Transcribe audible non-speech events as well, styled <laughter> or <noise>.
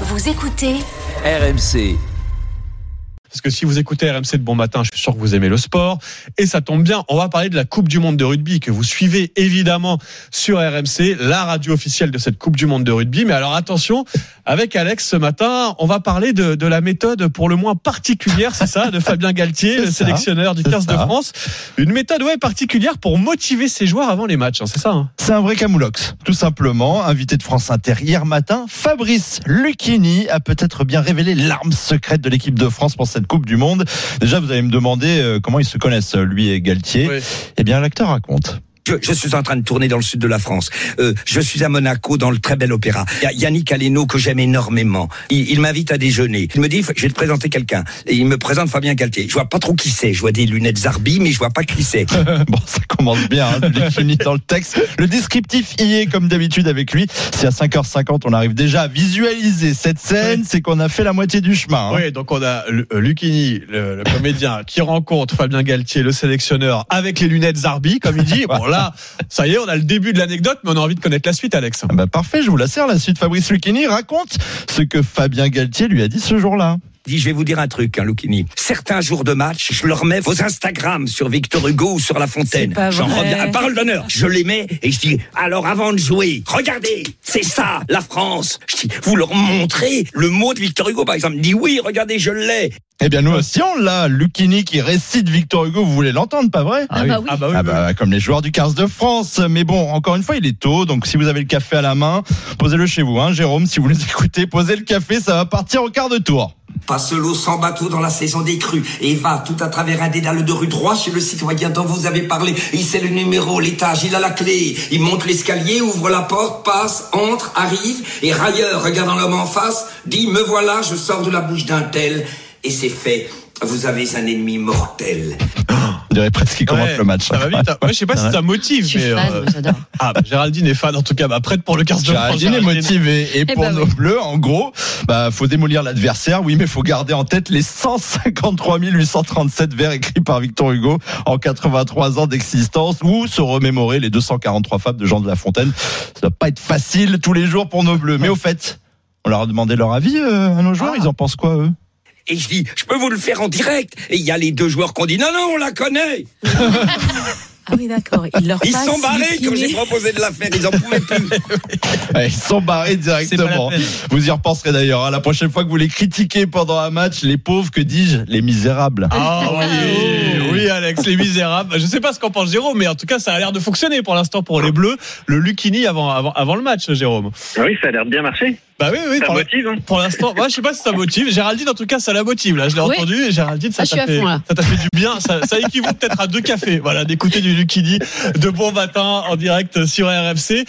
Vous écoutez RMC. Parce que si vous écoutez RMC de bon matin, je suis sûr que vous aimez le sport. Et ça tombe bien, on va parler de la Coupe du Monde de rugby que vous suivez évidemment sur RMC, la radio officielle de cette Coupe du Monde de rugby. Mais alors attention, avec Alex ce matin, on va parler de, de la méthode pour le moins particulière, c'est ça, de Fabien Galtier, le ça, sélectionneur du c'est 15 de. France. Une méthode ouais, particulière pour motiver ses joueurs avant les matchs, hein, c'est ça hein C'est un vrai camoulox, tout simplement. Invité de France Inter hier matin, Fabrice Lucchini a peut-être bien révélé l'arme secrète de l'équipe de France pour cette Coupe du Monde. Déjà, vous allez me demander euh, comment ils se connaissent, lui et Galtier. Ouais. Eh bien, l'acteur raconte. Je, je suis en train de tourner dans le sud de la France. Euh, je suis à Monaco dans le très bel opéra. Il y a Yannick Aleno que j'aime énormément. Il, il m'invite à déjeuner. Il me dit, je vais te présenter quelqu'un. Et il me présente Fabien Galtier. Je vois pas trop qui c'est. Je vois des lunettes Zarbi, mais je vois pas qui c'est. <laughs> bon, ça commence bien, hein, Lucchini dans le texte. Le descriptif y est, comme d'habitude, avec lui. Si à 5h50, on arrive déjà à visualiser cette scène, c'est qu'on a fait la moitié du chemin. hein. Oui, donc on a euh, Lucchini, le, le comédien, qui rencontre Fabien Galtier, le sélectionneur, avec les lunettes Zarbi, comme il dit. <laughs> Bon là, ça y est, on a le début de l'anecdote, mais on a envie de connaître la suite, Alex. Ah bah parfait, je vous la sers. La suite, Fabrice Lucchini raconte ce que Fabien Galtier lui a dit ce jour-là. Dit, je vais vous dire un truc, hein, Lucchini. Certains jours de match, je leur mets vos Instagram sur Victor Hugo ou sur La Fontaine. C'est pas J'en vrai. reviens à parole d'honneur. Je les mets et je dis, alors avant de jouer, regardez, c'est ça, la France. Je dis, vous leur montrez le mot de Victor Hugo, par exemple. Il dit, oui, regardez, je l'ai. Eh bien, nous aussi, on l'a. Lucchini qui récite Victor Hugo, vous voulez l'entendre, pas vrai? Ah bah oui. Ah bah oui, Ah oui, bah, comme les joueurs du 15 de France. Mais bon, encore une fois, il est tôt. Donc, si vous avez le café à la main, posez-le chez vous. Hein, Jérôme, si vous nous écoutez, posez le café, ça va partir au quart de tour. Passe l'eau sans bateau dans la saison des crues et va tout à travers un dédale de rue droit chez le citoyen dont vous avez parlé. Il sait le numéro, l'étage, il a la clé. Il monte l'escalier, ouvre la porte, passe, entre, arrive et railleur, regardant l'homme en face, dit me voilà, je sors de la bouche d'un tel et c'est fait. Vous avez un ennemi mortel. On dirait presque qu'il commente Ouais, le match. Ça va vite. hein. Ouais, je sais pas si ça motive, Je suis mais. fan, euh, j'adore. <laughs> Ah, bah, Géraldine est fan, en tout cas, bah, prête pour le 15 de France. Géraldine est motivée. Et pour bah nos oui. bleus, en gros, bah, faut démolir l'adversaire. Oui, mais faut garder en tête les 153 837 vers écrits par Victor Hugo en 83 ans d'existence ou se remémorer les 243 fables de Jean de La Fontaine. Ça va pas être facile tous les jours pour nos bleus. Mais au fait, on leur a demandé leur avis euh, à nos joueurs. Ah. Ils en pensent quoi, eux? Et je dis, je peux vous le faire en direct. Et il y a les deux joueurs qui ont dit, non, non, on la connaît. Ah oui, d'accord. Il leur Ils sont barrés quand j'ai proposé de la faire. Ils en pouvaient plus. <laughs> Ils sont barrés directement. Vous y repenserez d'ailleurs. hein. La prochaine fois que vous les critiquez pendant un match, les pauvres, que dis-je, les misérables. Ah oui, oui, Alex, les misérables. Je sais pas ce qu'en pense Jérôme, mais en tout cas, ça a l'air de fonctionner pour l'instant pour les Bleus. Le Lucchini avant, avant, avant le match, Jérôme. Oui, ça a l'air de bien marcher. Bah oui, oui, Ça pour, motive. Hein. pour l'instant. Moi, je sais pas si ça motive. Géraldine, en tout cas, ça la motive. Là, je l'ai Oui. entendu. Et Géraldine, ça Ah, t'a fait, ça t'a fait du bien. Ça, ça équivaut peut-être à deux cafés. Voilà, d'écouter du Lucchini de bon matin en direct sur RFC.